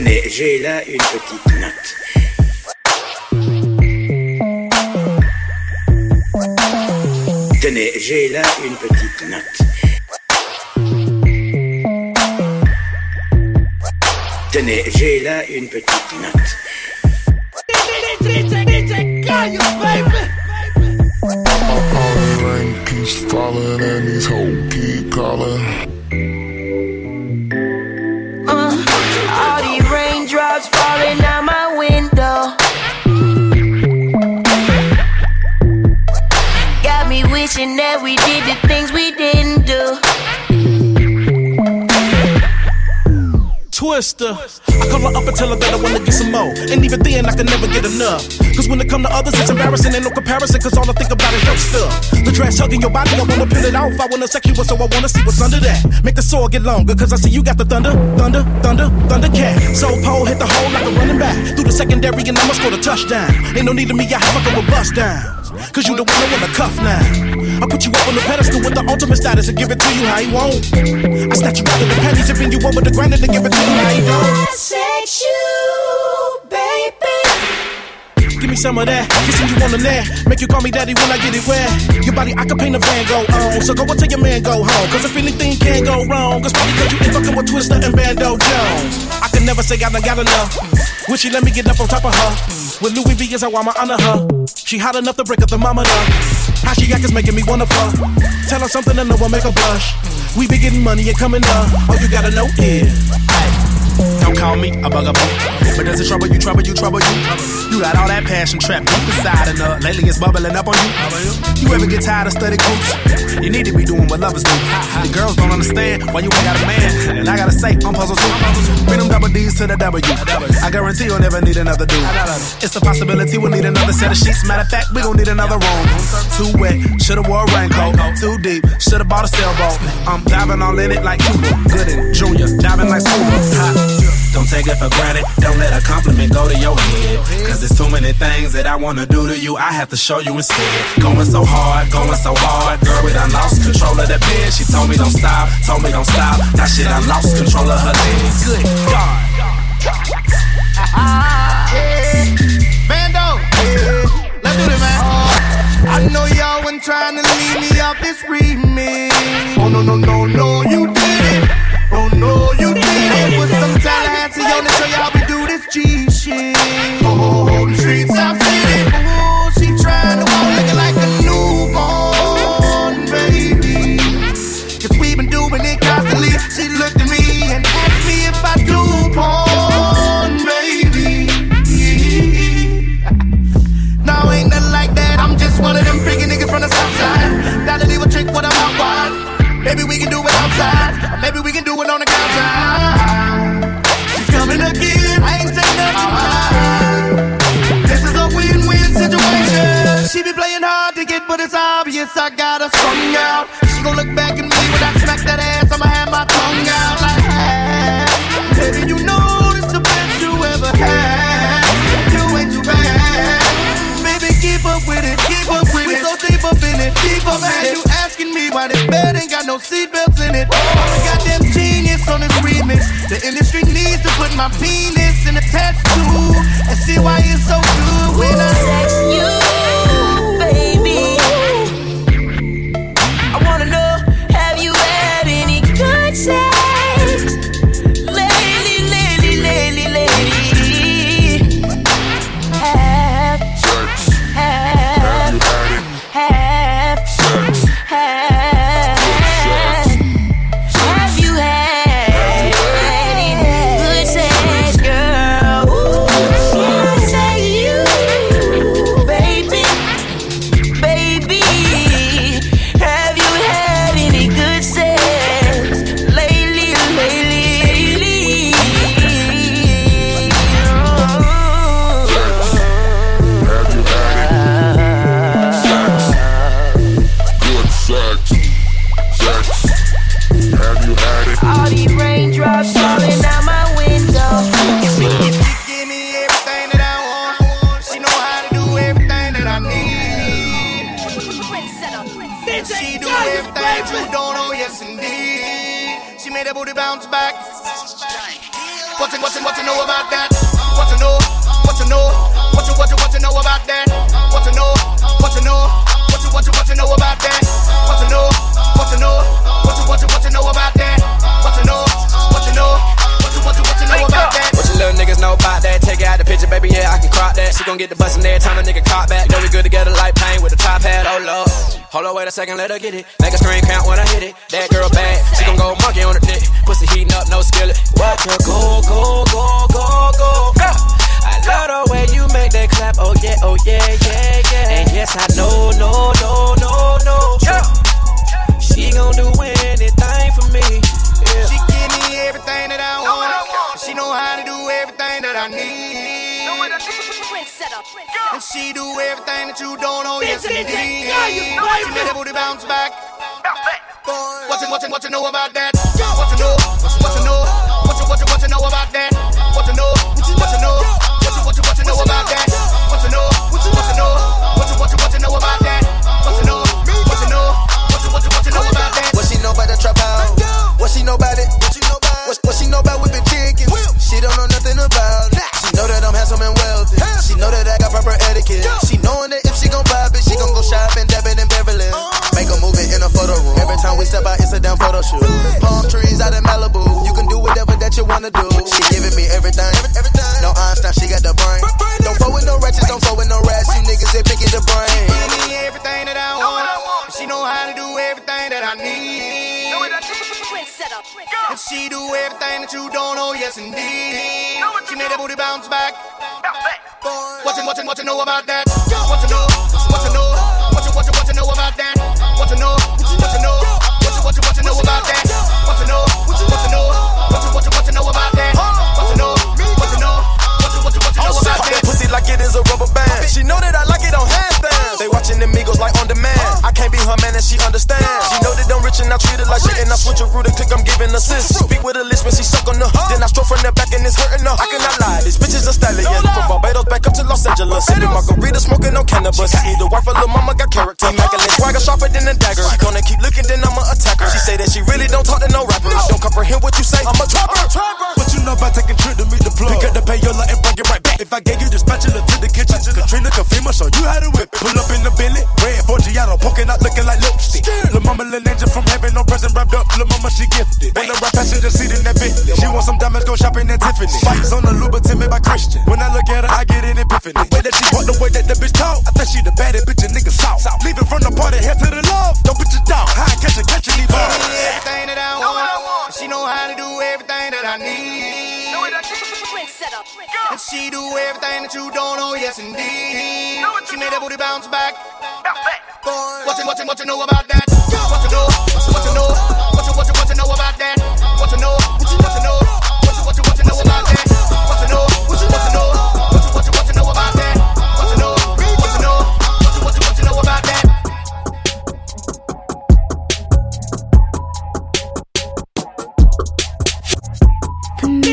Tenez, j'ai là une petite note. Tenez, j'ai là une petite note. Tenez, j'ai là une petite note. Twista. I call her up and tell her that I wanna get some more. And even then, I can never get enough. Cause when it come to others, it's embarrassing. Ain't no comparison, cause all I think about is your stuff. The dress hugging your body, I wanna peel it off. I wanna sex you, so I wanna see what's under that. Make the sword get longer, cause I see you got the thunder, thunder, thunder, thunder cat. So pole hit the hole like a running back. Through the secondary, and I'ma score the touchdown. Ain't no need of me, I have a couple bust down. Cause you the one that wanna cuff now. I put you up on the pedestal with the ultimate status and give it to you how you want. I snatch you out of the panties and bend you over the granite and give it to you how you don't. Sex you, baby. Give me some of that, kissing you on the neck. Make you call me daddy when I get it wet. Your body, I can paint a Van Gogh on. So go and tell your man go home. Cause if anything can go wrong, cause probably cause you ain't fucking with Twista and Bando Jonez. I can never say I done got enough. Will she let me get up on top of her? With Louis V is how I'ma honor her. She hot enough to break the thermometer. How she act is making me wanna fuck. Tell her something and no one make her blush. We be getting money and coming up. All you gotta know is. Don't call me a bugaboo. But does it trouble you, trouble you, trouble you? You got all that passion trapped deep inside and uh, lately it's bubbling up on you. You ever get tired of study groups? You need to be doing what lovers do. The girls don't understand why you ain't got a man. And I gotta say, I'm puzzled too. Bring them double D's to the W. I guarantee you'll never need another dude. It's a possibility we'll need another set of sheets. Matter of fact, we gon' need another room. Too wet, should've wore a raincoat. Too deep, should've bought a sailboat. I'm diving all in it like Cuba. Gooding Junior, diving like scuba. Ha. Don't take it for granted. Don't let a compliment go to your head. Cause there's too many things that I wanna do to you. I have to show you instead. Going so hard, going so hard. Girl, we done lost control of the bed. She told me don't stop, told me don't stop. Now shit, I lost control of her legs. Good God. Bando, let's do this, man. I know y'all wasn't trying to leave me off this remix. Oh no no no no, Oh, but it's obvious I got her strung out. She gon' look back at me when I smack that ass. I'ma have my tongue out like, hey, baby, you know this the best you ever had. You ain't too bad. Baby, keep up with it, keep up with it. We so deep up in it, deep up in it. You asking me why this bed ain't got no seatbelts in it. I'm a goddamn genius on this remix. The industry needs to put my penis in a tattoo and see why it's so good when I Sex you, second, let her get it. And she do everything that you don't know, yes indeed. She made that booty bounce back. What you, what you, what you know about that? What you know? What you know? What you, what you, what you know about that? What you know? What you know? What you, what you, what you know about that? What you know? What you know? What you, what you, what you know about that? Like it is a rubber band. She know that I like it on handstands. They watching the Migos like on demand. I can't be her man and she understand. She know that I'm rich and I treat her like shit. And I switch her root and click, I'm giving assist. Speak with a list when she suck on her. Then I stroke from the back and it's hurting her. I cannot lie, these bitches are stallion. From Barbados back up to Los Angeles. Sipping margarita, smoking on cannabis. Either wife or little mama got character. Immaculate swagger sharper than a dagger. She gonna keep looking, then I'ma attack her. She say that she really don't talk to no rapper. I Don't comprehend what you say, I'm a trapper. But you know about taking trip to meet the plug? Pick up the payola and bring it right back. If I gave you the spatula to the kitchen, Katrina Kafima show you how to whip it. Pull up in the Bentley, red Forgiato, poking out looking like lipstick. Lil' mama, lil' angel from heaven, no present wrapped up. Lil' mama, she gifted. On the right passenger seat in that Bentley. She want some diamonds, go shopping at Tiffany. Fights on the Louboutin made by Christian. When I look at her, I get an epiphany. The Way that she walk, the way that the bitch talk, I think she the baddest bitch a nigga saw. Leaving from the party, head to the love. Don't put your down, high catch it, catch it, leave her. Give me everything that I want. She know how to do everything that I need. And she do everything that you don't know, yes indeed. She made that booty bounce back. What you, what you, what you know about that? What you know? What you know? What you, what you, what you know about that? What you know? What you, what you know? What you, what you, what you know about that?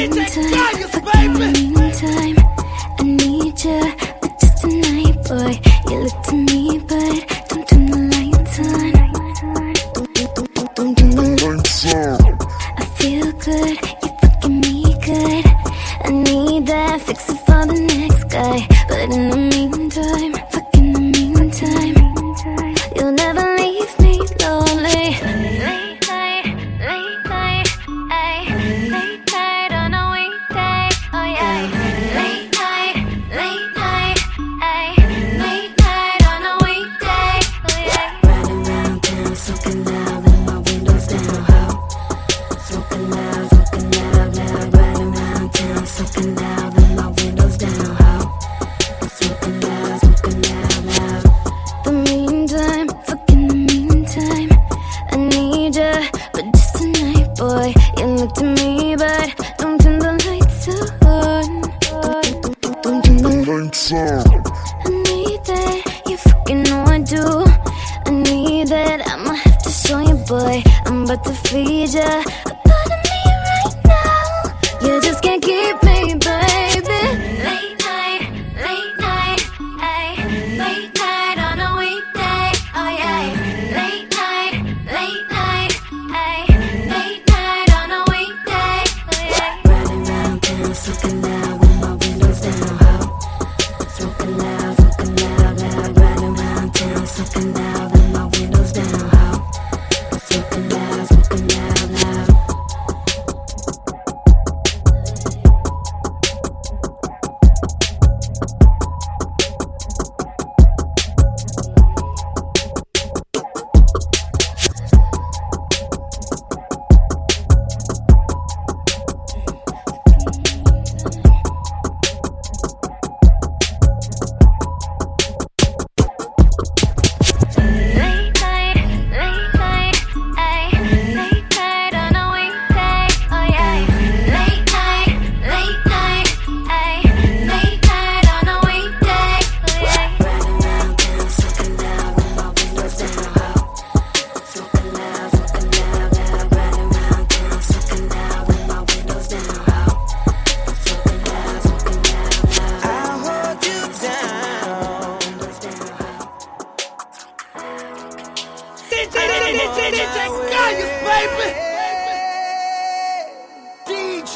Meantime, fucking meantime, I need ya, but just tonight, boy. You look to me, but don't turn the lights on. Don't, don't, don't, don't turn the lights on. I feel good, you fucking me good. I need that, fix it for the next guy. But in the meantime,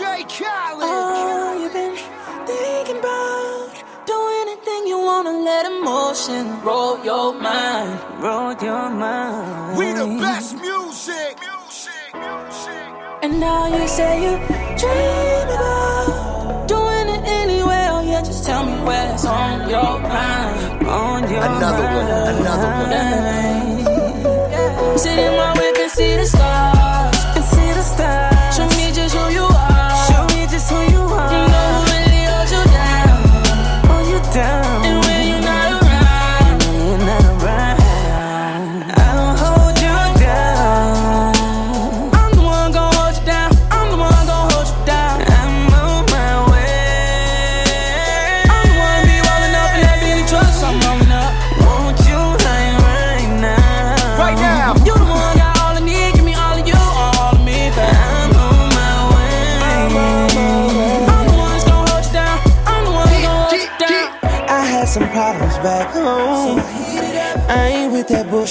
DJ Khaled. Oh, you've been thinking about doing anything you wanna let emotion roll your mind, roll your mind. We the best music. And now you say you dream about doing it anyway. Oh yeah, just tell me where's on your mind, on your Another mind. one, another one. Sit in my whip and see the stars,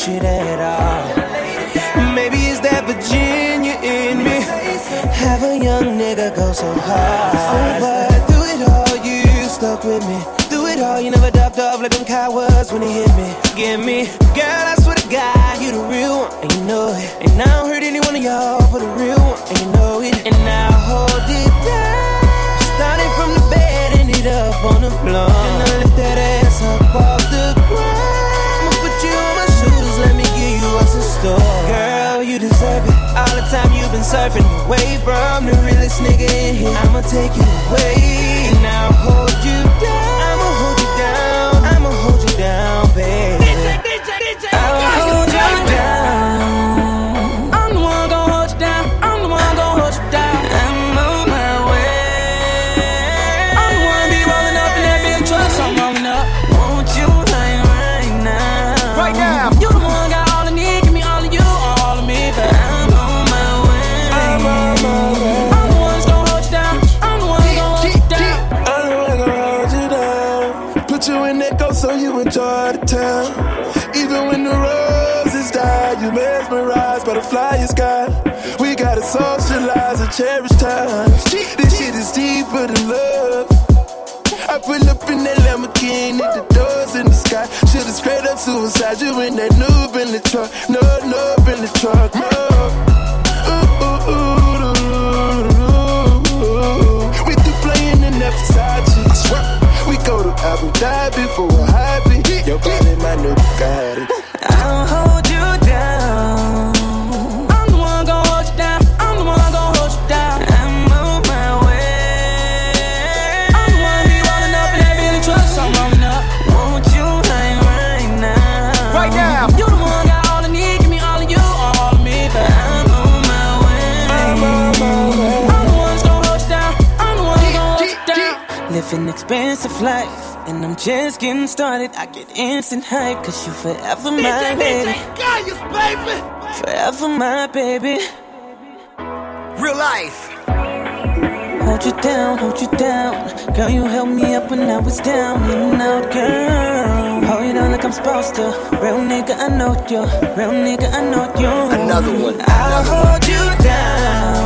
bullshit at all. Maybe it's that Virginia in me. Have a young nigga go so hard. Oh, but through it all, you stuck with me. Through it all, you never ducked off like them cowards when he hit me. Give me, girl, I swear to God, you the real one, and you know it. And I don't hurt any one of y'all for the real one, and you know it. And I hold it down. Started from the bed, ended up on the floor. Been surfing away from the realest nigga in here. I'ma take you away. And I'll hold you down. You in that go so you enjoy the town. Even when the roses die, you mesmerize by the flyer sky. We gotta socialize and cherish times. This shit is deeper than love. I pull up in that Lamborghini, the doors in the sky. Should've straight up suicide you in that noob in the truck. No, noob in the truck, no. Ooh, ooh, ooh, ooh, ooh, ooh. We through playing in that Versace. Go to Abu Dhabi for a hobby. Your body, my new Bugatti. I'll hold Living expensive life, and I'm just getting started. I get instant hype, cause you're forever my baby. Gaius, baby. Forever my baby. Real life. Hold you down, hold you down. Girl, you held me up when I was down and out, girl. Hold you down like I'm supposed to. Real nigga, I know you. Real nigga, I know you. Another one, I'll hold you down.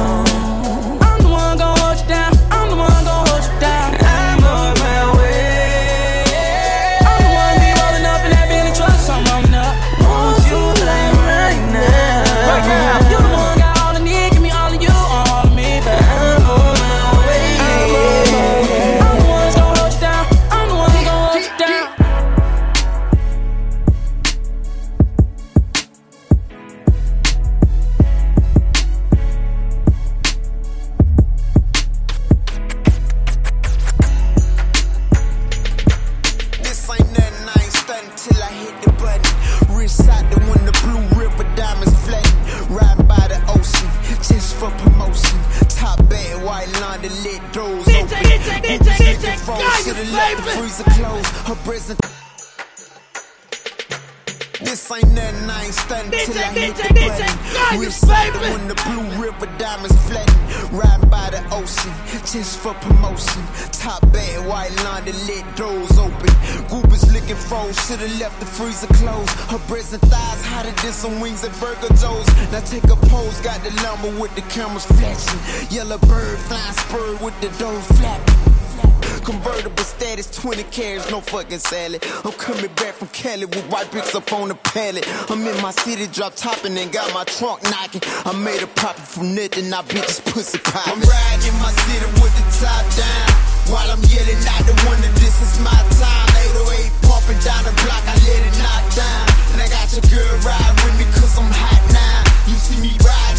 Licking froze, should've left the freezer closed. Her present. This This ain't nothing, I ain't stunning till I hit the button. Rich side when the blue river diamonds flatten. Riding by the ocean, just for promotion. Top bad, white line, the lit doors open. Groupies licking froze, should've left the freezer closed. Her breasts and thighs hotter than some wings at Burger Joe's. Now take a pose, got the lumber with the cameras flashing. Yellow bird flying spur with the door flapping. Convertible status, 20 carats, no fucking salad. I'm coming back from Cali with white bricks up on the pallet. I'm in my city, drop topping and got my trunk knocking. I made a profit from nothing, I bitches pussy pop. I'm riding in my city with the top down. While I'm yelling out the window, this is my time. 808 pumping down the block, I let it knock down. And I got your girl ride with me, cause I'm hot now. You see me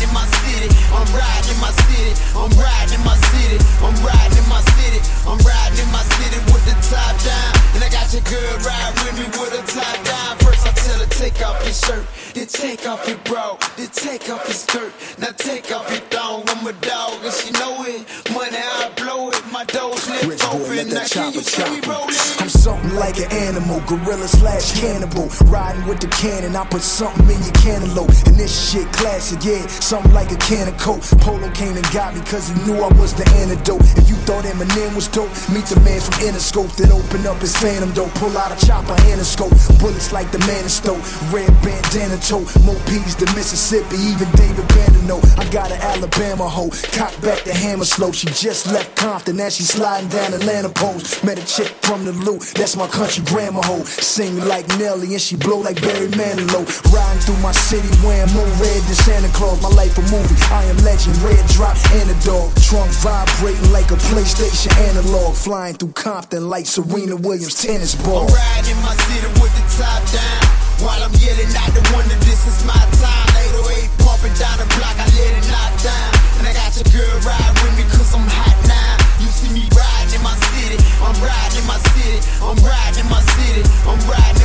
riding in my city, I'm riding in my city, I'm riding in my city, I'm riding in my city, I'm riding in my city with the top down. And I got your girl ride with me with the top down. First I tell her take off your shirt, then take off your bra, then take off your skirt. Now take off your thong, I'm a dog and she know it. Money I blow it, my doors left open. Now can you see me rolling? I'm something like an animal, gorilla slash cannibal. Riding with the cannon, I put something in your cantaloupe. And this shit classic, yeah, something like a can of coke. Polow came and got me cause he knew I was the antidote. If you thought Eminem was dope, meet the man from Interscope that opened up his phantom dope. Pull out a chopper and a scope, bullets like the man in. Red bandana tote, more P's than Mississippi, even David know. I got an Alabama hoe, cock back the hammer slow. She just left Compton, now she sliding down Atlanta poles. Met a chick from the loot, that's my country grandma hoe. Sing like Nelly and she blow like Barry Manilow. Riding through my city wearing more red than Santa Claus. My life a movie, I am legend. Red drop and a dog. Trunk vibrating like a PlayStation analog. Flying through Compton like Serena Williams tennis ball. I'm riding in my city with the top down. While I'm yelling out the window, this is my time. 808 pumping down the block, I let it knock down. And I got your girl ride with me cause I'm hot now. You see me riding in my city, I'm riding in my city, I'm riding in my city, I'm riding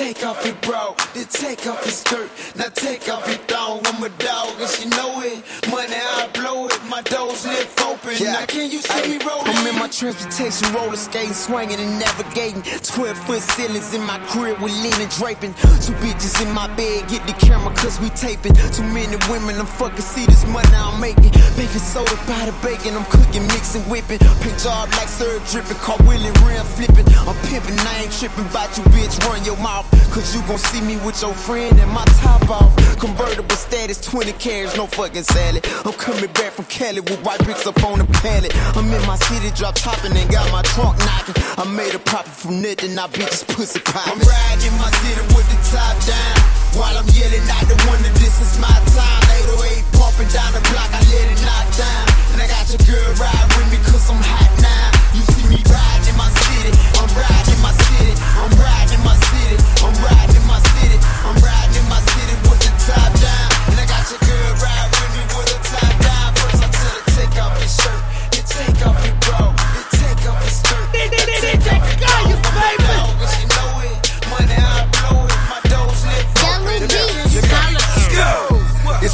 take off your bra, then take off your skirt. Now take off your transportation, roller skating, swinging and navigating. 12 foot ceilings in my crib with linen draping. Two bitches in my bed, get the camera cause we taping. Too many women, I'm fucking see this money I'm making. Baking soda by the bacon, I'm cooking, mixing, whipping. Paint job like syrup dripping, car wheeling, rim flipping. I'm pimping, I ain't tripping about you, bitch. Run your mouth, cause you gon' see me with your friend and my top off. Convertible status, 20 carats, no fucking salad. I'm coming back from Cali with white bricks up on the pallet. I'm in my city, drop topping and got my trunk knocking. I made a profit from nothing, I bitches pussy pop. I'm riding my city with the top down. While I'm yelling out the window, this is my time. 808 pumping down the block, I let it knock down. And I got your girl ride with me cause I'm hot now. You see me riding in my city, I'm riding in my city, I'm riding in my city, I'm riding in my city, I'm riding in my city with the top down.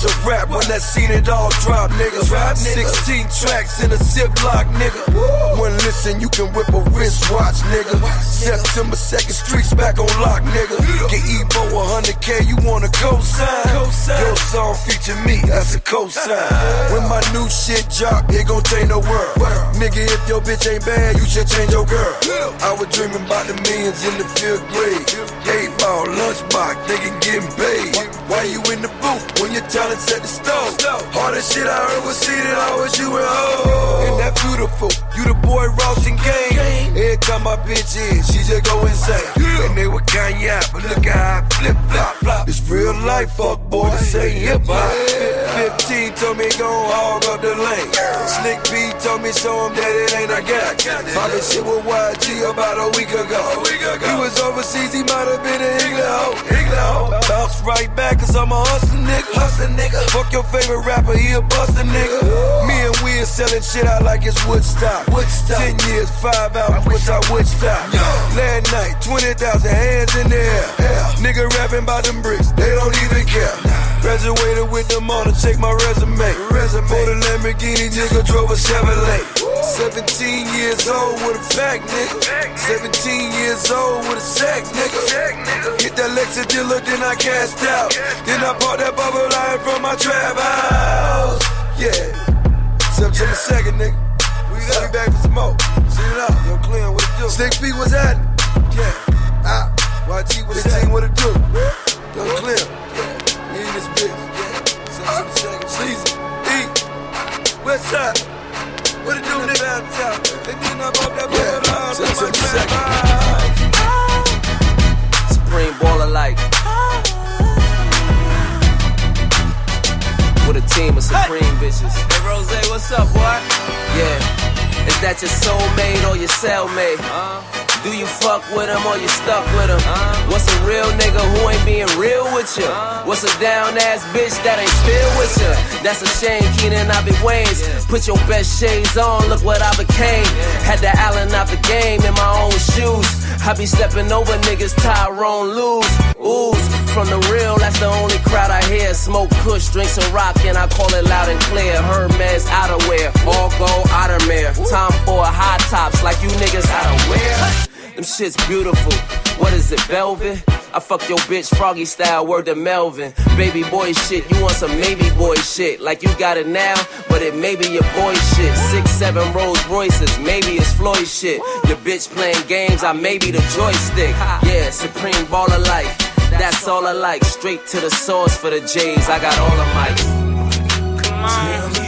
A rap when I seen it all drop, nigga. 16 tracks in a ziplock, nigga. When listen, you can whip a wristwatch, nigga. September 2nd, streets back on lock, nigga. Get Ebo 100K, you wanna co-sign? Your song feature me, that's a co-sign. When my new shit drop, it gon' change the world. Nigga, if your bitch ain't bad, you should change your girl. I was dreaming about the millions in the fifth grade. Eight ball, lunchbox, thinking getting paid. Why you in the booth when your talent set the stone? Hardest shit I heard was seated, I was you and ho. And that beautiful, you the boy and Game. Every time my bitch in, she just go insane. And they were Kanye, but look at how I flip flop. flop. It's real life, fuck boy, this ain't hip hop. 15 told me go hog up the lane. Slick B told me show him that it ain't a gap. Poppin' shit with YG about a week ago. He was overseas, he might have been in England. England. Bounce right back, cause I'm a hustler nigga. Hustler nigga. Fuck your favorite rapper, he a buster nigga. Me and we is selling shit out like it's Woodstock. Woodstock. Ten years, five albums, which I Woodstock. Last night, 20,000 hands in the air. Nigga rapping about them bricks, they don't even care. Graduated with them on to check my resume. resume. For the Lamborghini, nigga drove a Chevrolet. 17 years old with a pack, nigga. 17 years old with a sack, nigga. Hit that Lexus dealer, then I cashed out. Then I bought that bubble line from my trap house. Yeah. September 2nd, nigga. We be back for some more. See it up. Yo, Clean, what it do? Slick was at Yeah. Ah. YG was 15, what it do? Yo, Clear. Yeah. In this bitch. Yeah. September 2nd. Sleazy. E. West side. What it do, nigga? They did not bought that bubble line from my trap house. Supreme baller like. With a team of supreme bitches. Hey Rose, what's up, boy? Yeah. Is that your soulmate or your cellmate? Uh-huh. Do you fuck with him or you stuck with him? What's a real nigga who ain't being real with you? What's a down ass bitch that ain't still with you? That's a shame, Keenan, I be Wayne's. Put your best shades on, look what I became. Had the Allen out the game in my own shoes. I be stepping over niggas, Tyronn Lue's. Ooze, from the real, that's the only crowd I hear. Smoke kush, drink some rock, and I call it loud and clear. Hermes outerwear, all gold outermere. Time for high tops like you niggas how to wear. Them shit's beautiful. What is it, velvet? I fuck your bitch froggy style, word to Melvin. Baby boy shit, you want some maybe boy shit. Like you got it now, but it may be your boy shit. Six, seven Rolls Royces, maybe it's Floyd shit. Your bitch playing games, I may be the joystick. Yeah, supreme baller life. That's all I like. Straight to the source for the J's. I got all the mics. Come on.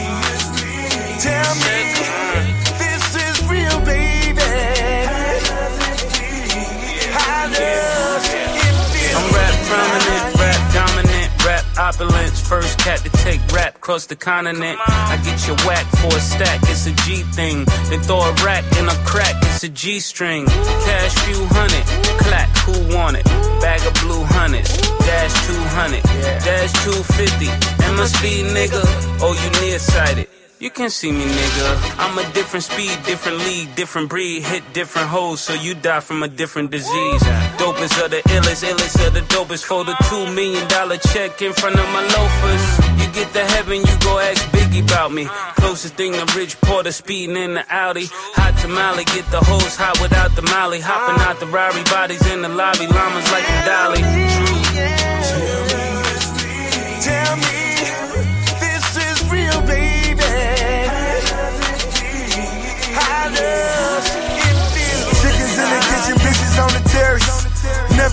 First cat to take rap across the continent. I get your whack for a stack, it's a G thing. Then throw a rack in a crack, it's a G string. Cash few hundred, clack, who want it? Bag of blue hundreds, dash 200, dash 250. MSB nigga, oh you nearsighted. You can see me, nigga. I'm a different speed, different league, different breed, hit different hoes, so you die from a different disease. Dopest of the illest, illest of the dopest. For the two million dollar check in front of my loafers. You get to heaven, you go ask Biggie about me. Closest thing to Rich Porter speeding in the Audi. Hot tamale, get the hose hot without the molly. Hopping out the Rari bodies in the lobby, llamas like a dolly. Tell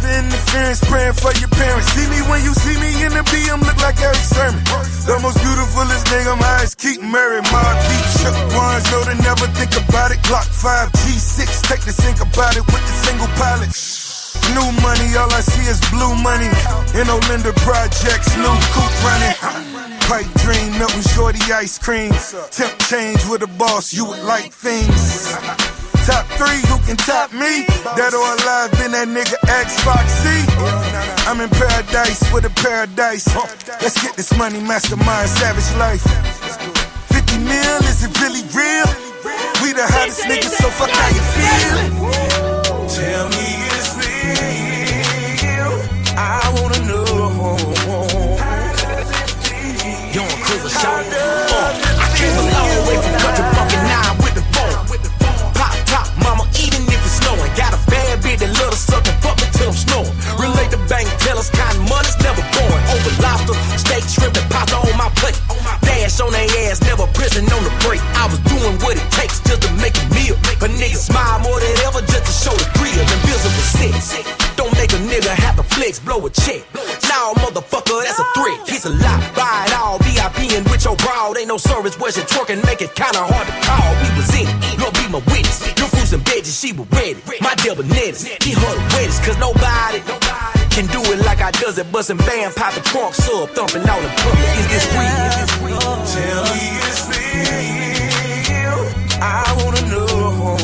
Never interference, praying for your parents. See me when you see me in the BM, look like Erick Sermon. The most beautifulest nigga, my eyes Keith Murray. My deep shook ones, know to never think about it. Glock 5, G6, take the think about it with the single pilot. New money, all I see is blue money. In Olinda projects, new coupe running. Pipe dream, Milton Shorty ice cream. Temp change with a boss, you would like things. Top three, who can top me? Dead or alive, been that nigga X Foxy. I'm in paradise with a paradise. Let's get this money, mastermind, savage life. 50 mil, is it really real? We the hottest niggas, so fuck how you feel. Tell me it's real. I wanna know. Young Cruiser shout. Over steak, shrimp, and pasta on my plate. Dash on their ass, never prison on the break. I was doing what it takes just to make a meal. A nigga smile more than ever just to show the grill. Invisible six. Don't make a nigga have to flex, blow a check. Now, motherfucker, that's a threat. He's a lot, buy it all. VIP and with your broad. Ain't no service where she twerking, make it kinda hard to call. We was in it, Lord be my witness. No fruits and veggies, she was ready. My devil netters, he her the wettest, cause nobody I does it. Bustin' band, poppin' trunk, sub, thumping all the public. Is this real? Tell me it's real. I wanna know.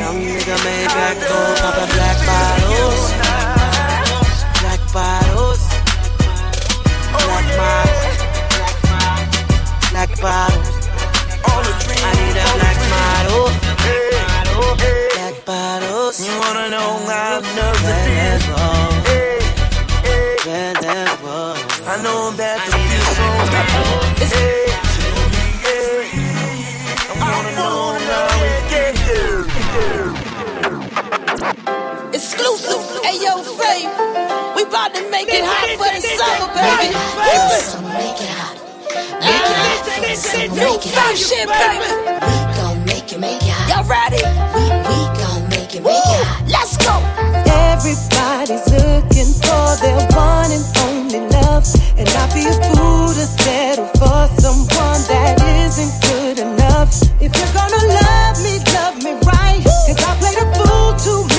Young nigga made back door, poppin' black bottles. Black bottles. Black bottles. Black bottles. You wanna know I love the feel. I know that the feel so bad. Hey, hey, I wanna know how it get here. Exclusive, ayo, fame. We about to make it hot for the summer, baby. Summer, make it hot. Make it hot for the summer, make it hot. We gon' make it, make it hot. Y'all ready? We, we gon' make it. Let's go. Everybody's looking for their one and only love. And I'd be a fool to settle for someone that isn't good enough. If you're gonna love me, love me right. Cause I played a fool too many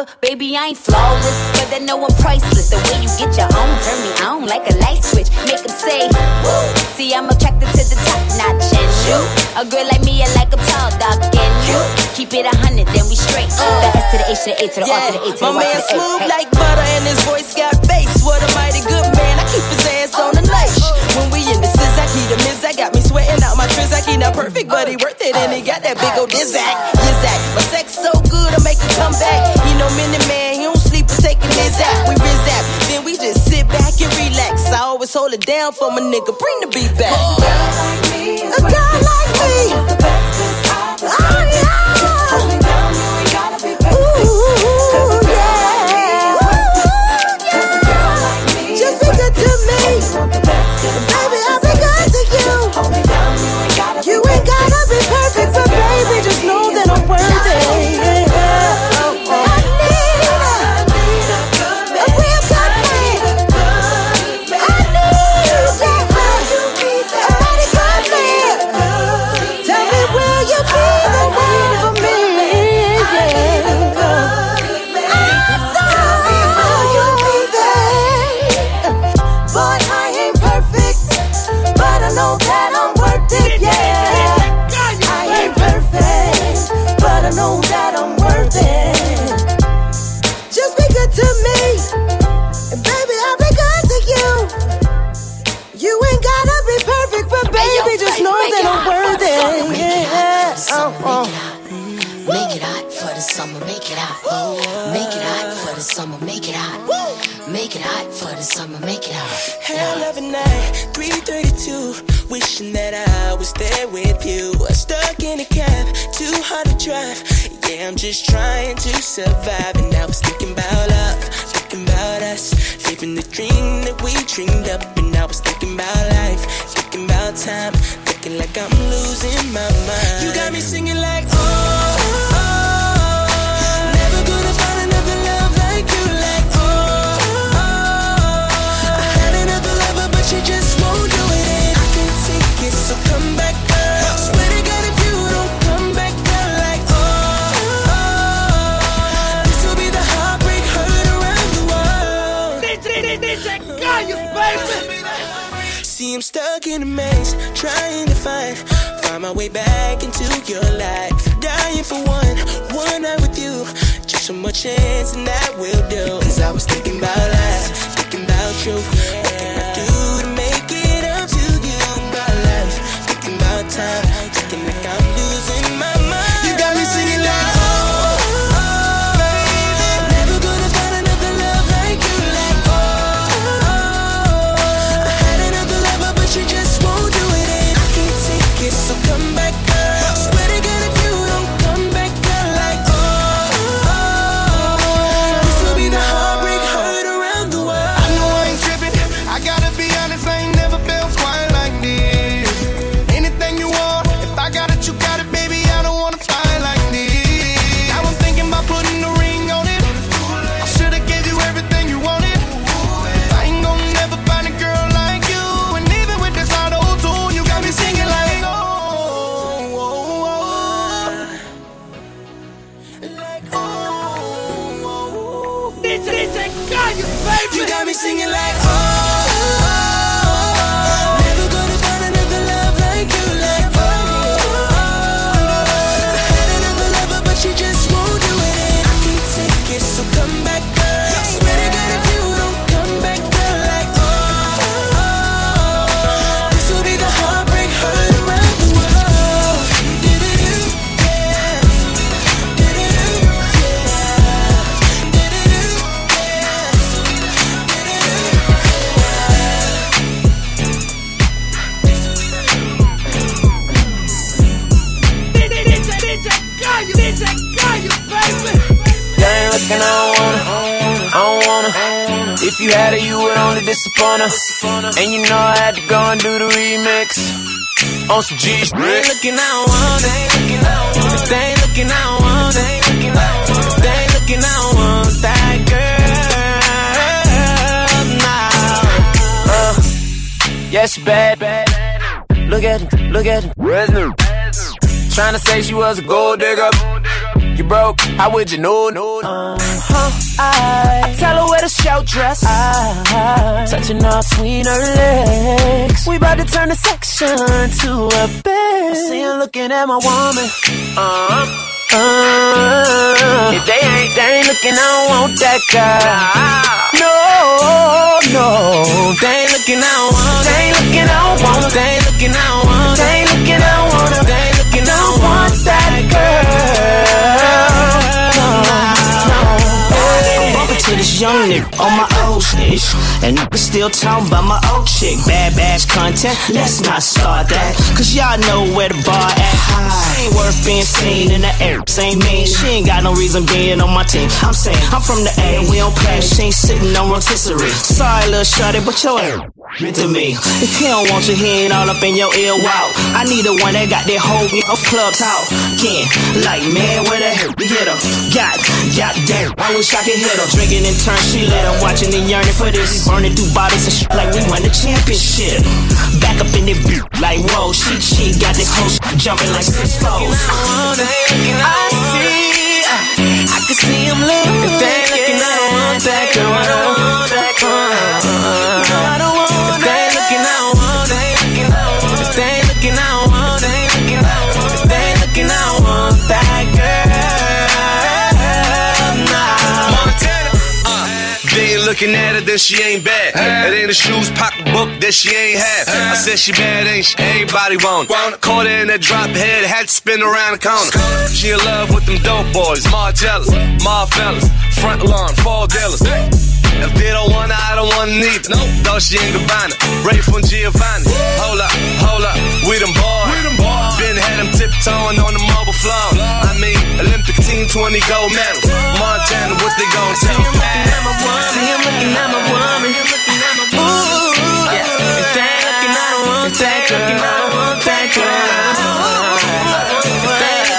no Baby, I ain't flawless, but I know I'm priceless. The way you get your own, turn me on like a light switch. Make 'em say, woo. See, I'm attracted to the top notch and you. A girl like me, I like a tall, dark, and you. Keep it a hundred, then we straight. The S to the H to the A to the R to the A to the My Y man to the A. smooth like butter and his voice got bass. What a mighty good man. I keep his ass on the leash. When we in the Sizaki, the Miz, I got me sweating out my Trizaki. Not perfect, but he worth it. And he got that big old Dizzack. Hold it down for my nigga. Bring the beat back. Summer, make it hot. Make it hot for the summer, make it hot. Make it hot for the summer, make it hot. Hell of a night, 332. Wishing that I was there with you. Stuck in a cab, too hard to drive. Yeah, I'm just trying to survive. And I was thinking about love, thinking about us. Living the dream that we dreamed up. And I was thinking about life, thinking about time. Thinking like I'm losing my mind. You got me singing like, oh. oh. See, I'm stuck in a maze, trying to find, find my way back into your life. Dying for one, one night with you. Just one more chance, and that will do. Cause I was thinking about life, thinking about you. Time, If you had it, you would only disappoint her. And you know I had to go and do the remix. On some G shit. Looking, I don't want it. If they ain't looking, I don't want it. If they ain't looking, I don't want that girl. Nah. Uh, yeah, she bad. Look at it, look at it. Trying to say she was a gold digger. You broke, how would you know? No. Uh-huh. I, I tell her where to show dress. I, touching off between her legs. We about to turn the section to a bed. I see her looking at my woman. Uh-huh. Uh, if they ain't, they ain't looking, I don't want that guy. No, no. They ain't looking, I don't want. They ain't looking, I don't want. They ain't looking, I don't want. They ain't looking, I don't want. They ain't looking, I want that girl. Bump into this young nigga on my old shit. And still talking about my old chick. Bad bash content, let's not start that. Cause y'all know where the bar at high. Ain't worth being seen in the air. Same mean, she ain't got no reason being on my team. I'm saying, I'm from the A we don't play. She ain't sitting on rotisserie. Sorry, little shorty, but your air to me. If he don't want you, he ain't all up in your ear. Wow, I need the one that got that whole you know, club talk. Again, like man, where the hell we hit him? God, God damn, I wish I could hit him. Drinking in turn, she lit him. Watching and yearning for this. Burning through bodies and shit like we won the championship. Back up in the beat, like whoa, she she got this whole shit jumping like six foes. I see, I can see him looking. If they looking, I don't want looking at her, then she ain't bad. It ain't the shoes, pocketbook that she ain't have. I said she bad, ain't she? Everybody want her. Caught her in that drop head, had to spin around the corner. She in love with them dope boys, Margellas, Marfellas, front lawn, fall dealers. If they don't want her, I don't want her neither. No, though she ain't Gabbana. Ray from Giovanni. Hold up, hold up, we them boys. Them tiptoeing on the marble floor. I mean, Olympic team 20 gold medals. Montana, what they gon' tell? See him looking at my woman. Ooh, yeah. If they ain't looking, I don't want that girl. I don't want that girl. If they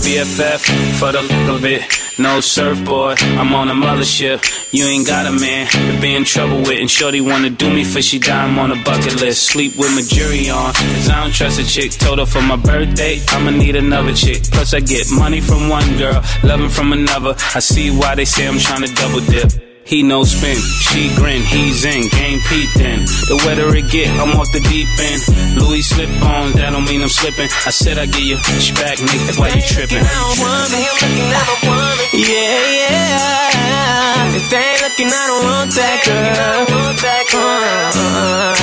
BFF for the fuck of it. No surfboard, I'm on a mothership. You ain't got a man to be in trouble with. And Shorty wanna do me for she die, I'm on a bucket list. Sleep with my jury on, cause I don't trust a chick. Told her for my birthday, I'ma need another chick. Plus, I get money from one girl, loving from another. I see why they say I'm trying to double dip. He no spin, she grin, he's in, game peeped in. The wetter it get, I'm off the deep end. Louis slip on, that don't mean I'm slipping. I said I give you back, nigga, why you tripping? Yeah, yeah. If they ain't looking, I don't want that girl. Uh,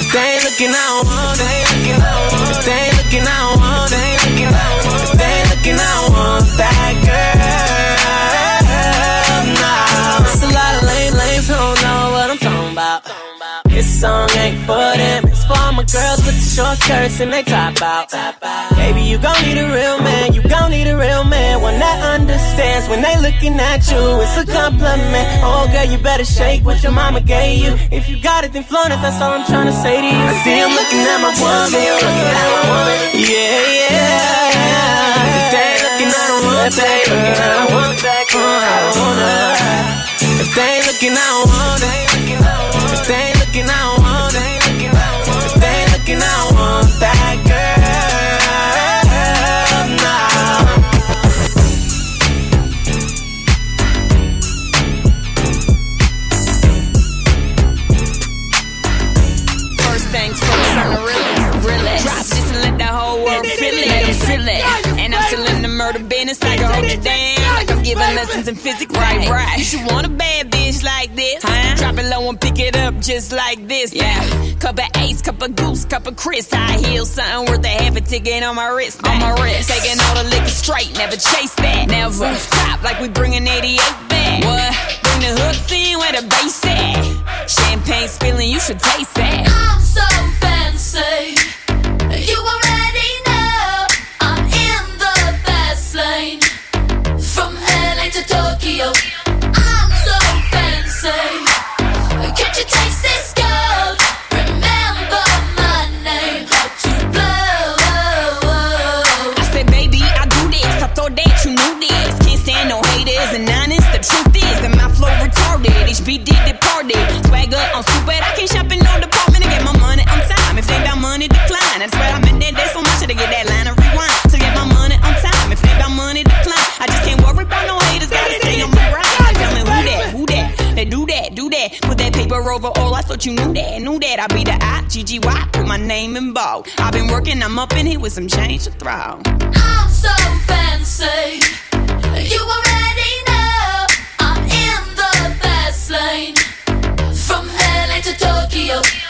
if they ain't looking, I don't want that. If short skirts and they top out. Baby, you gon' need a real man. You gon' need a real man. One that understands when they looking at you. It's a compliment. Oh, girl, you better shake what your mama gave you. If you got it, then flaunt it. That's all I'm trying to say to you. I see him looking at my woman. Yeah, yeah. They looking, don't want that girl. I don't want. I want her. If they looking, I don't want. Uh, if they looking, I don't giving lessons in physics. Right, right. You should want a bad bitch like this. Huh? Drop it low and pick it up just like this. Yeah. Cup of ace, cup of goose, cup of Chris. High heels, something worth a half a ticket on my wrist. On my wrist. Taking all the liquor straight, never chase that. Never. Top like we bringing 88 back. What? Bring the hooks in where the bass at. Champagne spilling, you should taste that. I'm so fancy. You already radio. Over all. I thought you knew that, knew that. I be the I, G G Y. Put my name in bold. I've been working, I'm up in here with some change to throw. I'm so fancy. You already know I'm in the fast lane. From LA to Tokyo.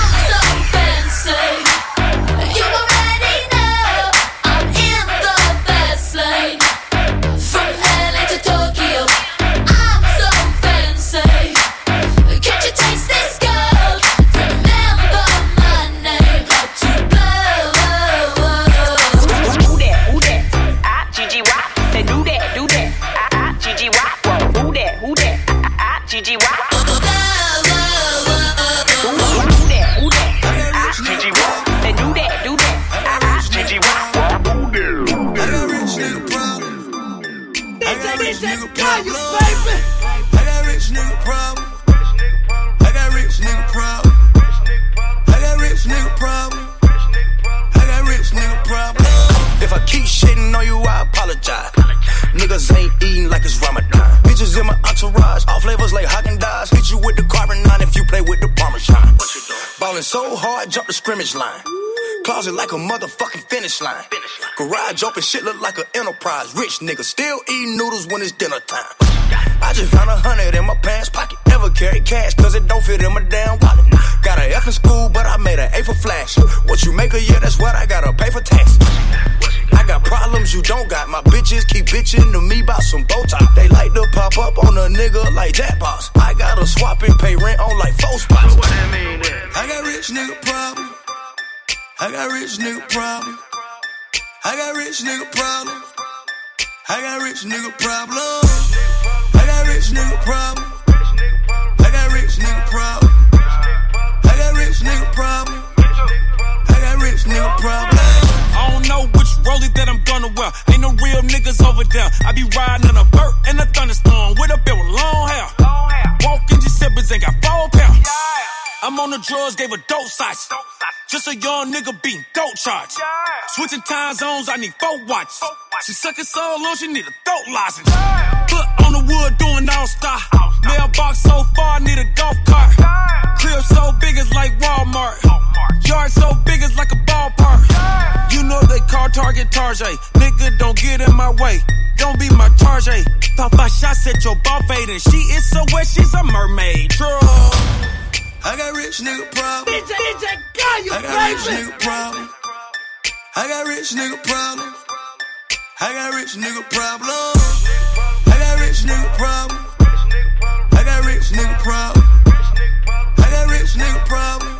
Jump the scrimmage line. Closet like a motherfucking finish line. Garage open, shit look like an enterprise. Rich nigga still eating noodles when it's dinner time. I just found a hundred in my pants pocket. Never carry cash, cause it don't fit in my damn wallet. Got a F in school, but I made an A for flash. What you make a year, that's what I gotta pay for tax. I got problems you don't got. My bitches keep bitching to me about some Botox. They like to pop up on a nigga like Jackbox. I gotta swap and pay rent on like four spots. What that mean? I got rich nigga problem. I got rich nigga problem. I got rich nigga problem. I got rich nigga problem. Drugs, gave a dope size. Just a young nigga being dope charge. Switching time zones, I need four watches. She sucking so long, she need a throat lozenge. Foot on the wood doing all star. Mailbox so far, need a golf cart. Crib so big it's like Walmart. Yard so big it's like a ballpark. You know they call Target Tarjay. Nigga, don't get in my way. Don't be my Tarjay. Eh? Pop five shots at your ball fade and she is so wet, she's a mermaid. True. I got rich nigga problem. DJ, DJ, I got rich nigga problem. I got rich nigga problem. I got rich nigga problem. I got rich nigga problem. I got rich nigga problem. I got rich rich nigga problem.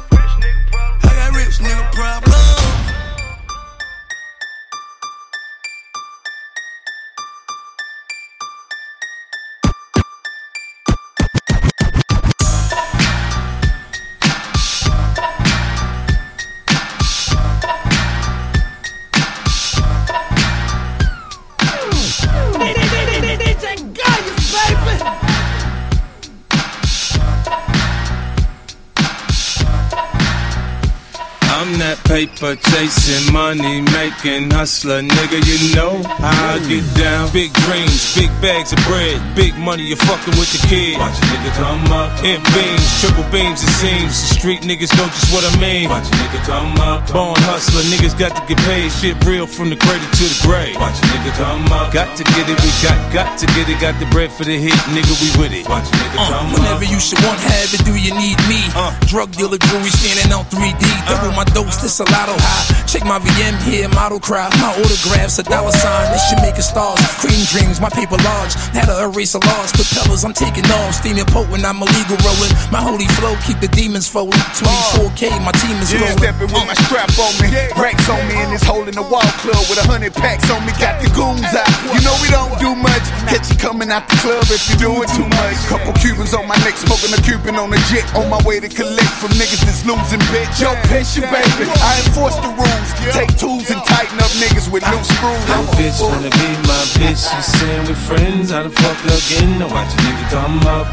Paper chasing, money making hustler, nigga. You know how I get down. Big dreams, big bags of bread, big money. You're fucking with the kid. Watch a nigga come up. In beams, triple beams, it seems. The street niggas know just what I mean. Watch a nigga come up. Born hustler, niggas got to get paid. Shit real from the cradle to the grave. Watch a nigga come up. Got to get it, we got, got to get it. Got the bread for the hit, nigga. We with it. Watch a nigga Uh, come whenever up. you should want, have it, do you need me? Drug dealer jewelry standing out 3D. Double my dose, this a lotto high. Check my VM here, model cry. My autographs, a dollar sign. This should make it stars. Cream dreams, my paper large. Had to erase a loss. Propellers, I'm taking off. Steaming potent, I'm illegal rolling. My holy flow, keep the demons folding. 24K, my team is Yeah, rolling. stepping with my strap on me. Racks on me and it's holding the wall club with a hundred packs on me. Got the goons out. You know we don't do much. Catch you coming out the club if you're doing too much. Couple Cubans on my neck, smoking a Cuban on the jet. On my way to collect from niggas that's losing bitch. Yo, patient baby. I enforce the rules. Take tools and tighten up niggas with new screws. That bitch wanna be my bitch. She saying we friends. How the fuck again? Now watch a nigga come up.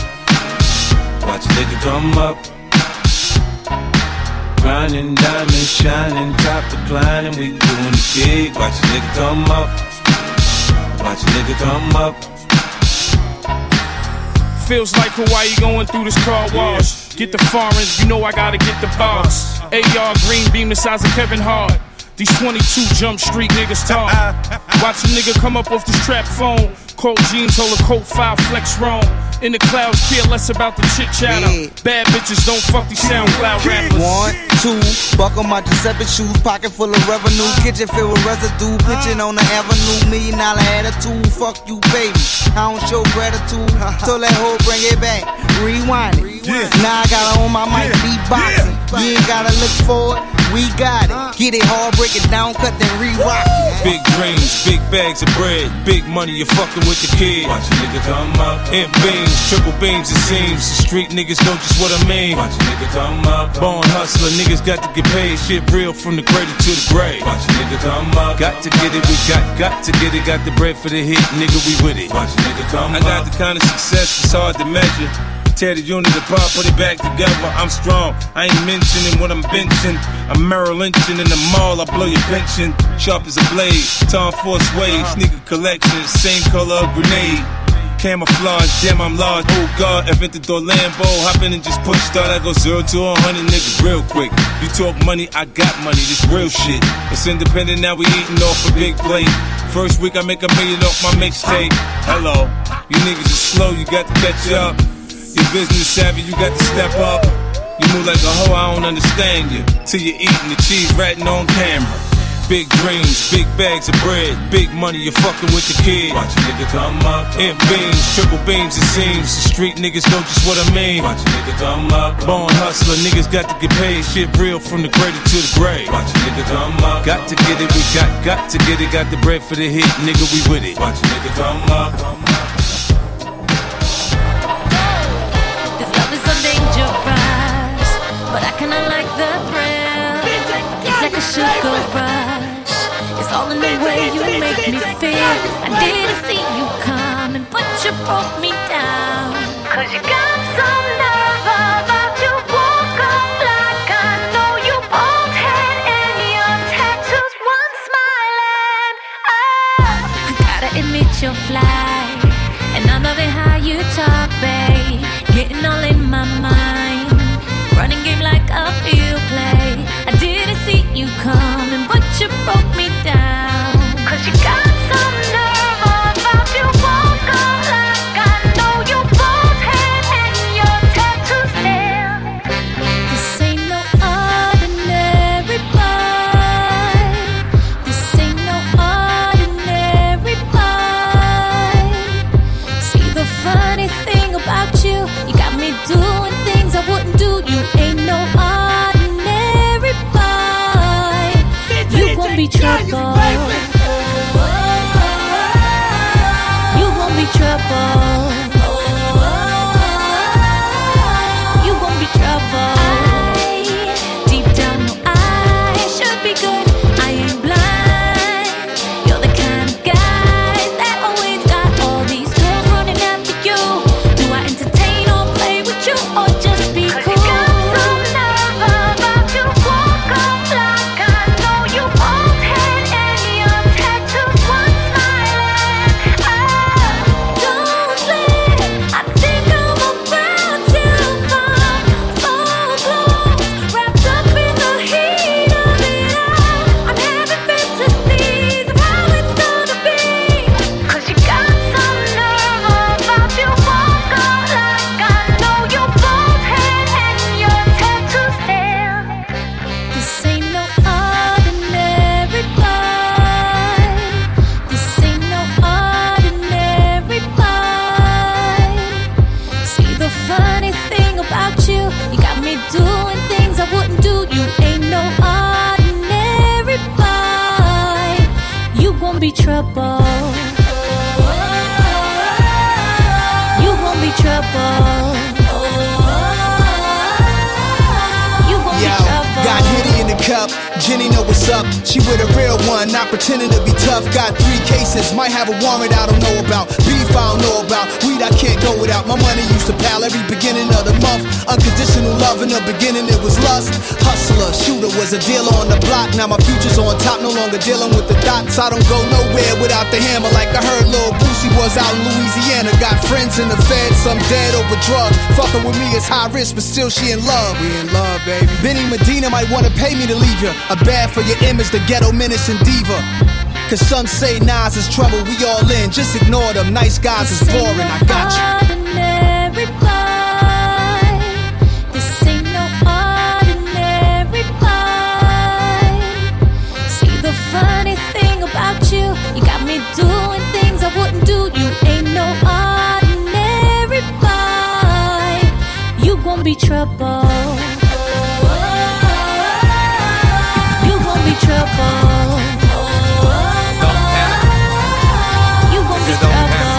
Watch a nigga come up. Grinding, diamond shining, top declining. We doing the big. Watch a nigga come up. Watch a nigga come up. Feels like Hawaii going through this car wash. Get the foreigns, you know I gotta get the boss. AR green beam the size of Kevin Hart. These 22 Jump Street niggas talk. Watch a nigga come up off this trap phone. Cold jeans, hold a coat, five flex wrong. In the clouds, care less about the chit chatter. Bad bitches don't fuck these SoundCloud rappers. One, two, buckle my Giuseppe shoes, pocket full of revenue, kitchen filled with residue, pitching on the avenue, million dollar attitude, fuck you, baby. I don't show gratitude, so that hoe bring it back, rewind it. Now I got her on my mic, beatboxing. You ain't gotta look for it, we got it. Uh. Get it hard, break it down, cut then re-rock it. Big dreams, big bags of bread, big money. You're fucking with the kid. Watch a nigga come up. In triple beams, it seems. The street niggas know just what I mean. Watch a nigga come up. Born hustler, niggas got to get paid. Shit real from the cradle to the grave. Watch a nigga come up. Got to get it, we got, got to get it. Got the bread for the hit, nigga, we with it. Watch a nigga come I got the kind of success that's hard to measure. Tear the unit apart, put it back together. I'm strong. I ain't mentioning what I'm benching. I'm Merrill Lynching in the mall. I blow your pension. Sharp as a blade. Tom Force Wave. Sneaker uh-huh. collection. Same color of grenade. Camouflage, damn I'm large. Oh God, Aventador Lambo. Hop in and just push start. I go zero to a hundred niggas real quick. You talk money, I got money. This real shit. It's independent now. We eating off a big plate. First week I make a million off my mixtape. Hello, you niggas is slow. You got to catch up. Your business savvy, you got to step up. You move like a hoe, I don't understand you. Till you eating the cheese ratting on camera. Big dreams, big bags of bread, big money, you're fucking with the kid. Watch a nigga come up. In beams, triple beams, it seems. The street niggas know just what I mean. Watch a nigga come up. Born hustler, niggas got to get paid. Shit real from the cradle to the grave. Watch a nigga come up. Got to get it, we got, got to get it. Got the bread for the hit, nigga, we with it. Watch a nigga come up. This love is so dangerous, but I kinda like the thrill. It's like a sugar rush. It's all in the way you make me feel. I didn't see you coming, but you broke me down. Cause you got some nerve about you. Walk up like I know you. Bald head and your tattoos, one smiling. I gotta admit you're fly, and I'm loving how you talk, babe. Getting all in my mind, running game like a field play. I didn't see you but you broke me down. Cause you got beginning it was lust. Hustler, shooter was a dealer on the block. Now my future's on top, no longer dealing with the dots. I don't go nowhere without the hammer. Like I heard Lil Boosie was out in Louisiana. Got friends in the fed, some dead over drugs. Fucking with me is high risk, but still she in love. We in love, baby. Benny Medina might wanna pay me to leave you. A bad for your image, the ghetto menace and diva. Cause some say Nas is trouble, we all in. Just ignore them. Nice guys is boring. I got you. You gon' be trouble. You gon' be trouble. You gon' be trouble.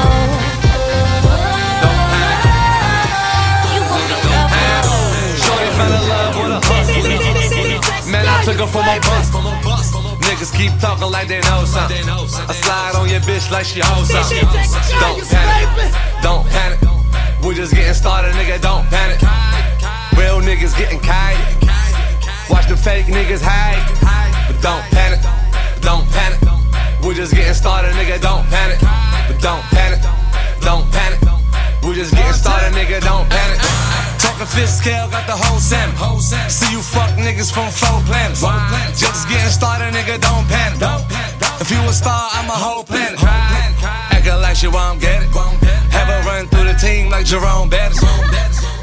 Shorty fell in love with a hustler. Man, I took her from a bus. Niggas keep talking like they know something. I slide on your bitch like she owes something. Don't panic, don't panic. We just getting started, nigga. Don't panic. Niggas getting kite. Watch the fake niggas hide. But don't panic, don't panic. We're just getting started, nigga. Don't panic. But don't panic, don't panic. We're just getting started, nigga. Don't panic. Talking fifth scale, got the whole Sam. See you fuck niggas from four planets. Just getting started, nigga. Don't panic. If you a star, I'm a whole planet. Acting like she won't get it. Have her run through the team like Jerome Bettis.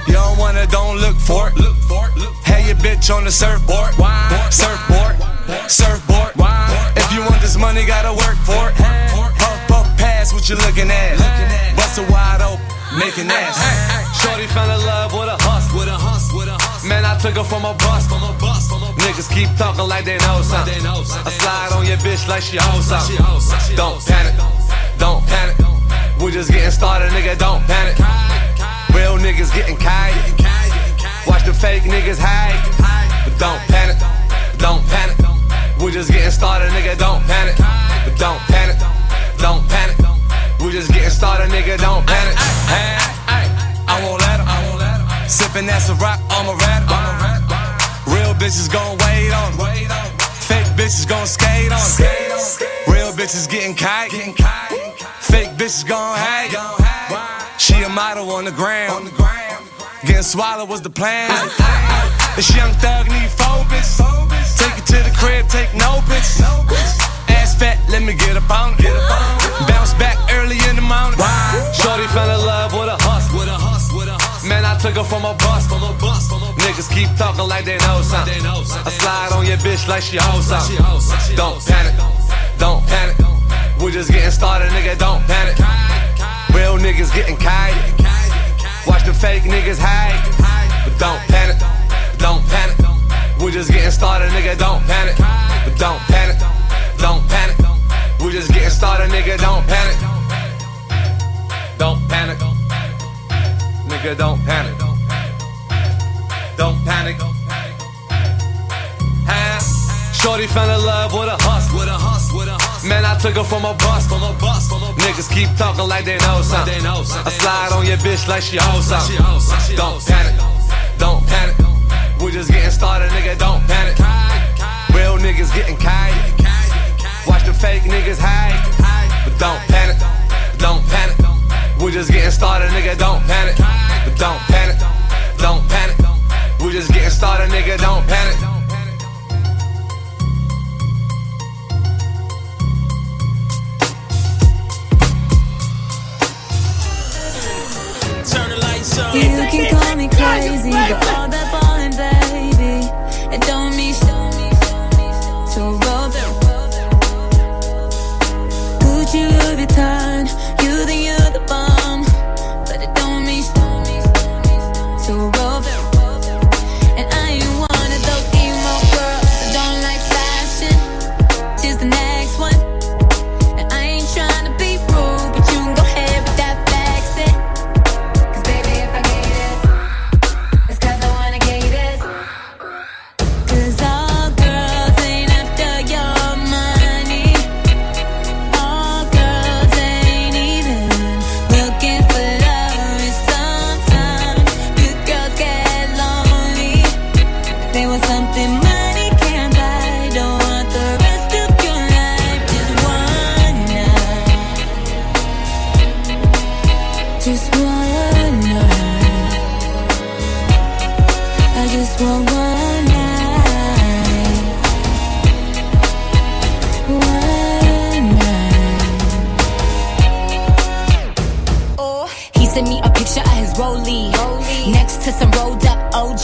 You don't wanna, don't look for it. Have your bitch on the surfboard. Surfboard, surfboard. If you want this money, gotta work for it. Puff, puff, pass what you looking at. Bust it wide open, making ass. Shorty fell in love with a hustle. With a hustle, with a hustle. Man, I took her from a bus. From a bus, from a Niggas keep talking like they know something. I slide on your bitch like she owes something. Don't panic, don't panic. We just getting started, nigga. Don't panic. Real niggas getting kite. Watch the fake niggas hide. But don't panic, don't panic. We just getting started, nigga. Don't panic. But don't panic, don't panic. We just getting started, nigga. Don't panic. Hey, hey, I won't let 'em. Sippin' that's a rock, I'm a rat. Real bitches gon' wait on. Fake bitches gon' skate on. Real bitches getting kite. Fake bitches gon' hate. She a model on the ground. Getting swallowed was the plan. This young thug need bitches. Take it to the crib, take no bitches. Ass fat, let me get up on it. Bounce back early in the morning. Shorty fell in love with a hustle. With a hustle, with a hustle. Man, I took her from a bus. From a bus, from a Niggas keep talking like they know something. I slide on your bitch like she owes something. Don't panic, don't panic. We're just getting started, nigga. Don't panic. Real niggas getting kite. Watch the fake niggas hide. But don't panic, don't panic. We're just getting started, nigga. Don't panic, but don't panic, don't panic. We're just getting started, nigga. Don't panic. Don't panic. Nigga, don't panic. Don't panic. Huh? Shorty fell in love with a hustle. Man, I took her from a bus. From a bus. From a bus. Niggas keep talking like they know something. Like they know something. I slide on your bitch like she owes something. Don't panic. Don't panic. We just getting started, nigga. Don't panic. Real niggas getting kite. Watch the fake niggas hide. But don't panic. Don't panic. We just getting started, nigga. Don't panic. But don't panic. Don't panic. We just getting started, nigga. Don't panic. You can call me crazy, but all that ballin', baby, it don't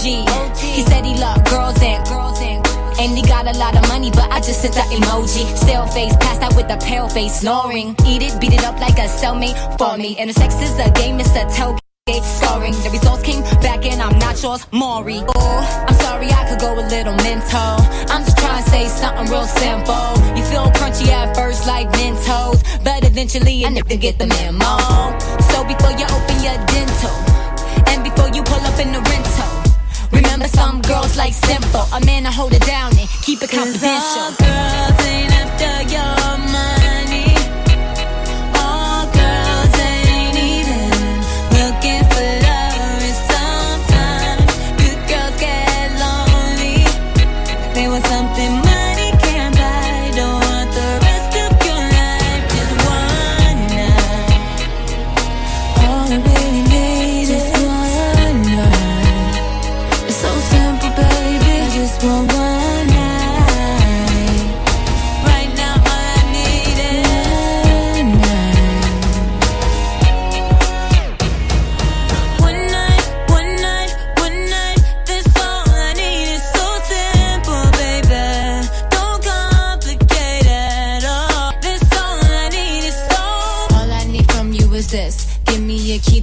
He said he loved girls and girls and and he got a lot of money, but I just sent the emoji. Still face, passed out with a pale face, snoring. Eat it, beat it up like a cellmate for me. And the sex is a game, it's a tailgate scoring. The results came back and I'm not yours, Maury. Oh, I'm sorry, I could go a little mental. I'm just trying to say something real simple. You feel crunchy at first like Mentos, but eventually a nigga get the memo. So before you open your dental, and before you pull up in the rental, remember some girls like simple. A man to hold it down and keep it confidential. all girls ain't after your money.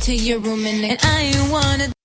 To your room and, And I ain't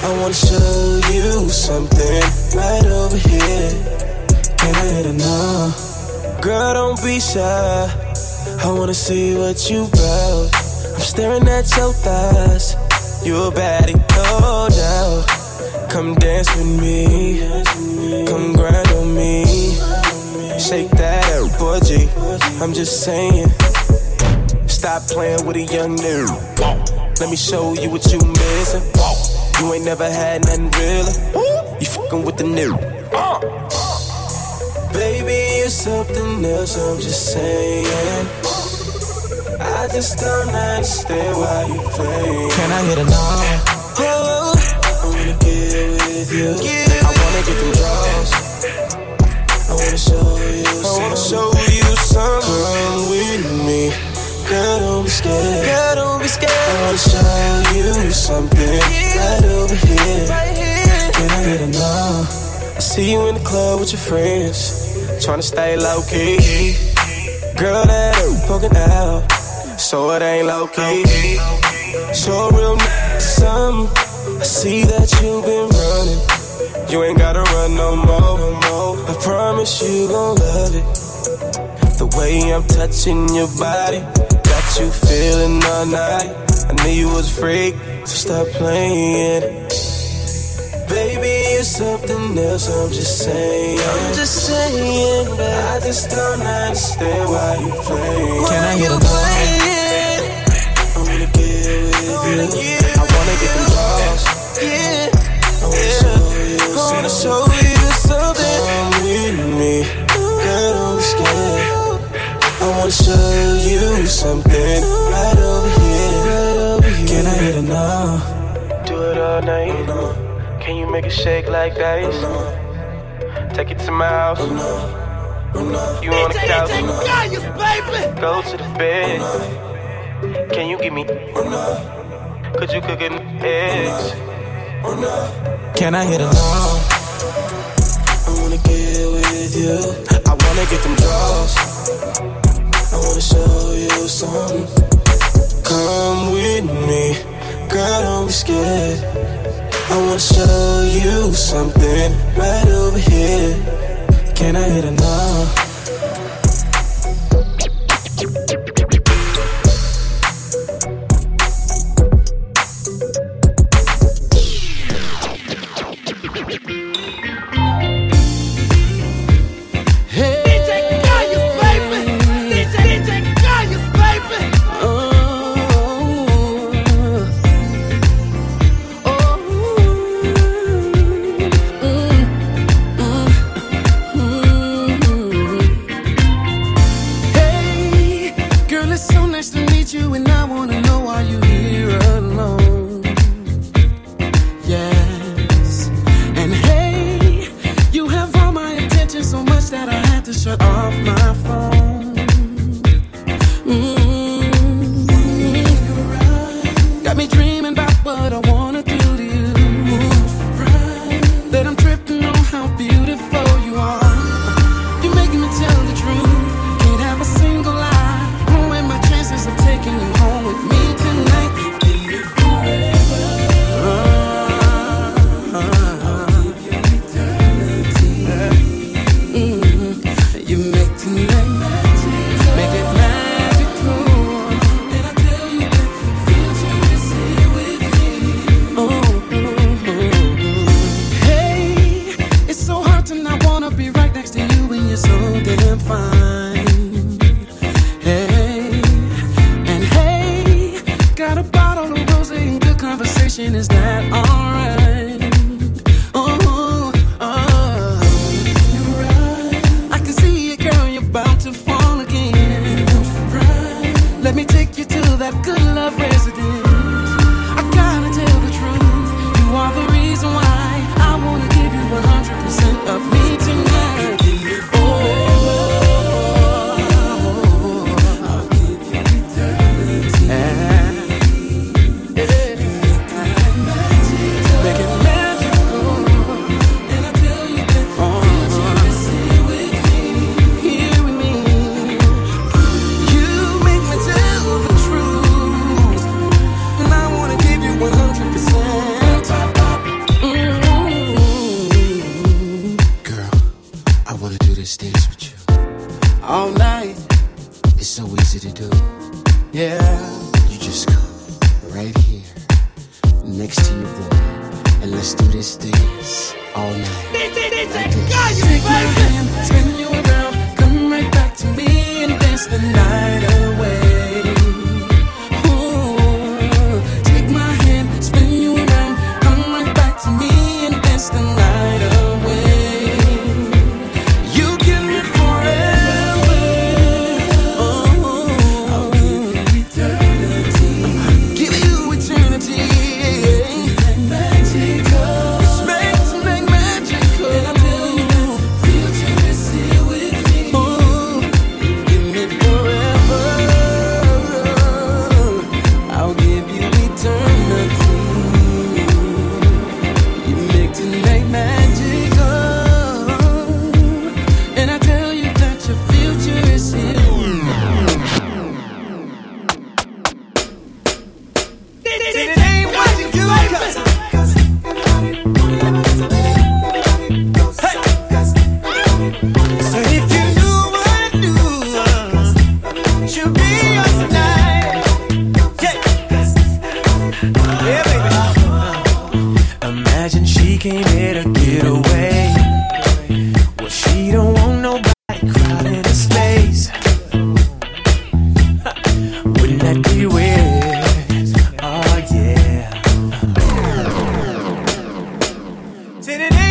I wanna show you something right over here. Can I hit no? Girl, don't be shy. I wanna see what you about. I'm staring at your thighs. You a baddie, no doubt. Come dance with me. Come grind on me. Shake that out, boy G. I'm just saying. Stop playing with a young nigga. Let me show you what you missing. You ain't never had nothing realer. You fucking with the new. Baby, you're something else, I'm just saying. I just don't understand why you play. Can I hit a no? Oh, I wanna get with you. I wanna get them draws. I wanna show you. I wanna show you something. Come with me. Girl, don't be scared. Girl, don't be scared. I wanna show you something right over here. Can I get no? I see you in the club with your friends. Tryna stay low key. Girl, that ain't poking out. So it ain't low key. Show real n- something. I see that you've been running. You ain't gotta run no more. No more. I promise you gon' love it. The way I'm touching your body, got you feeling all night. I knew you was a freak, so stop playing. Baby, you're something else, I'm just saying. I'm just saying, but I just don't understand why you play. Can I get a I wanna get with you. Oh, I wanna get them draws. Yeah. I wanna show you. I wanna show you something. Come with me. Girl, don't be scared. I wanna show you something right over here. Right over here. Can I hit a no? Do it all night. Can you make it shake like ice? Take it to my house. You on the couch? Go to the bed. Can you give me? Could you cook an eggs? Can I hit a no? I wanna get with you. I wanna get them draws. I wanna show you something. Come with me, girl, don't be scared. I wanna show you something right over here. Can I hit a no? Said it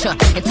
Gon' And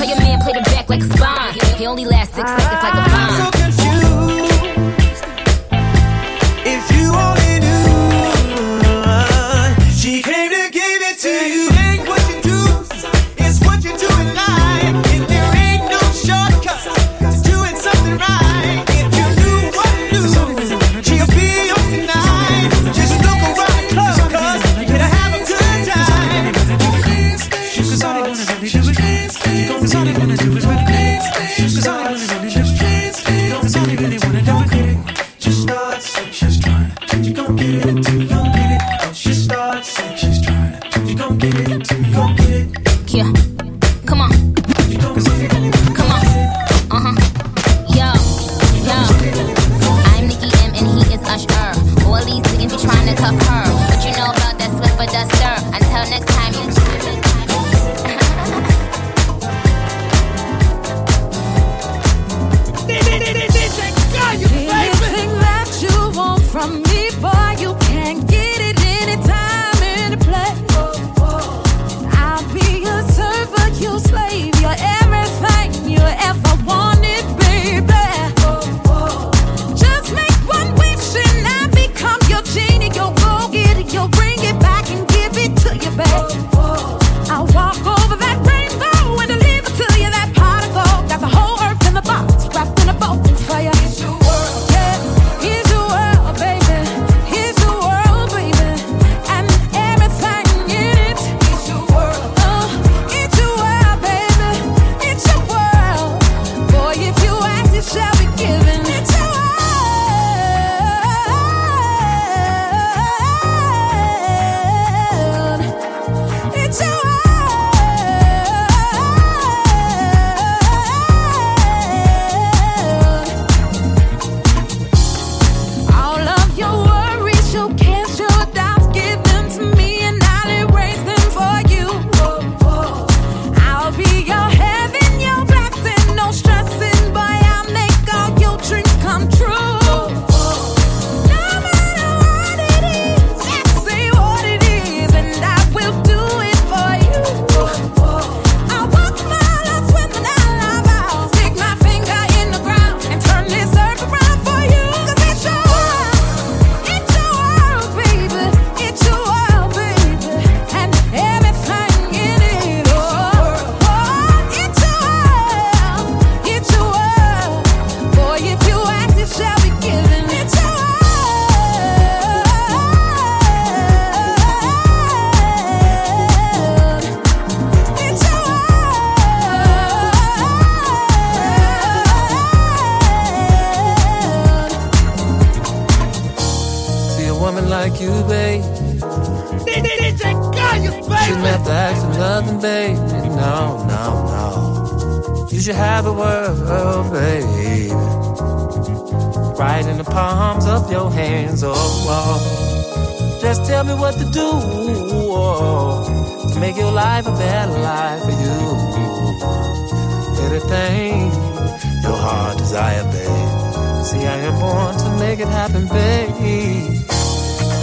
desire, babe. See, I am born to make it happen, babe.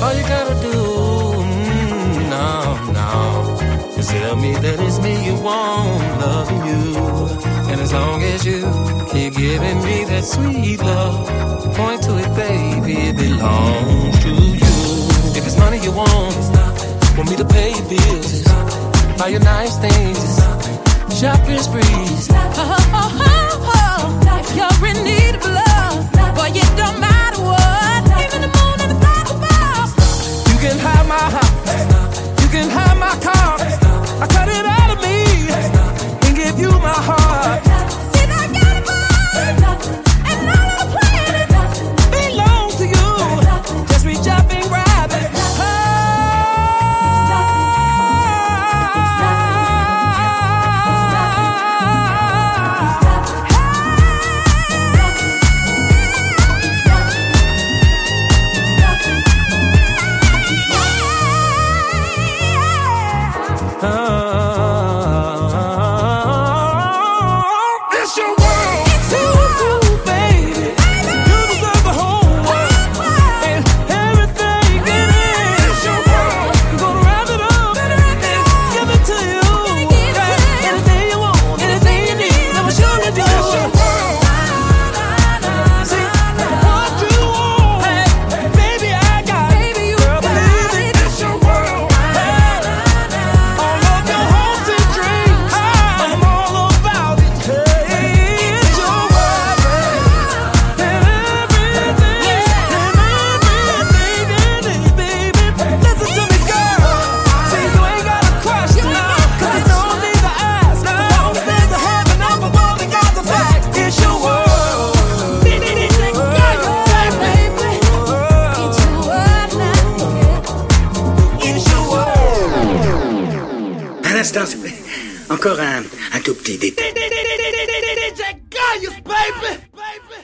All you gotta do, mm, no, no, is tell me that it's me you want, loving you. And as long as you keep giving me that sweet love, point to it, baby, it belongs to you. If it's money you want, want me to pay your bills, buy your nice things, shopping spree. can hide my heart.